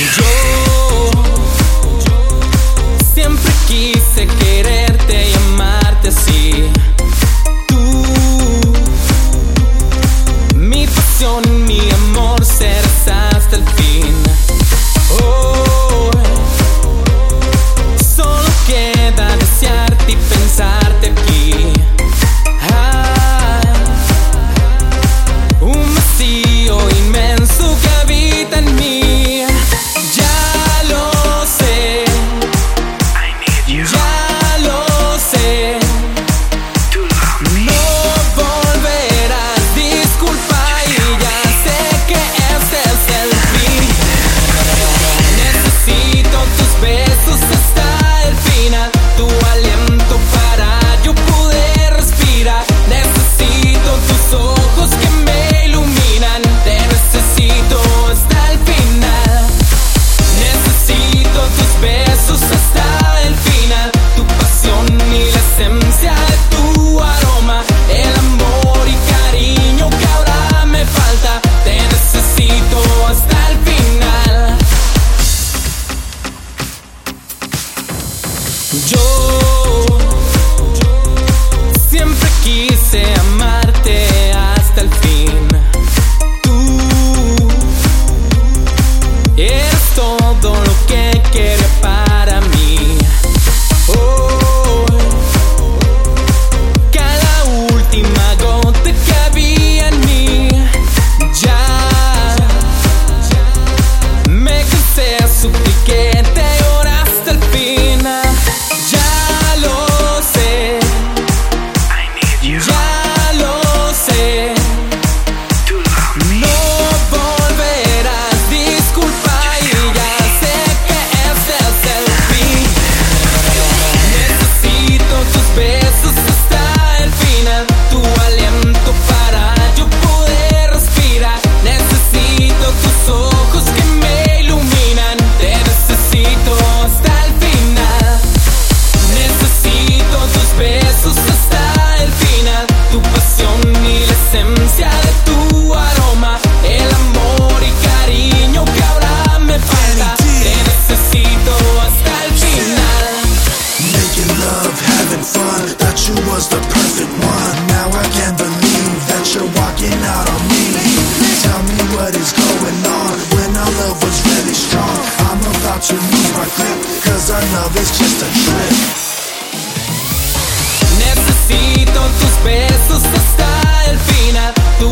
Joe. Yo siempre quise amarte hasta el fin. Tú eres todo lo que quería para mí. Hoy, cada última gota que había en mí, ya me cansé, supliqué, te just a trip. Necesito tus besos hasta el final. Tu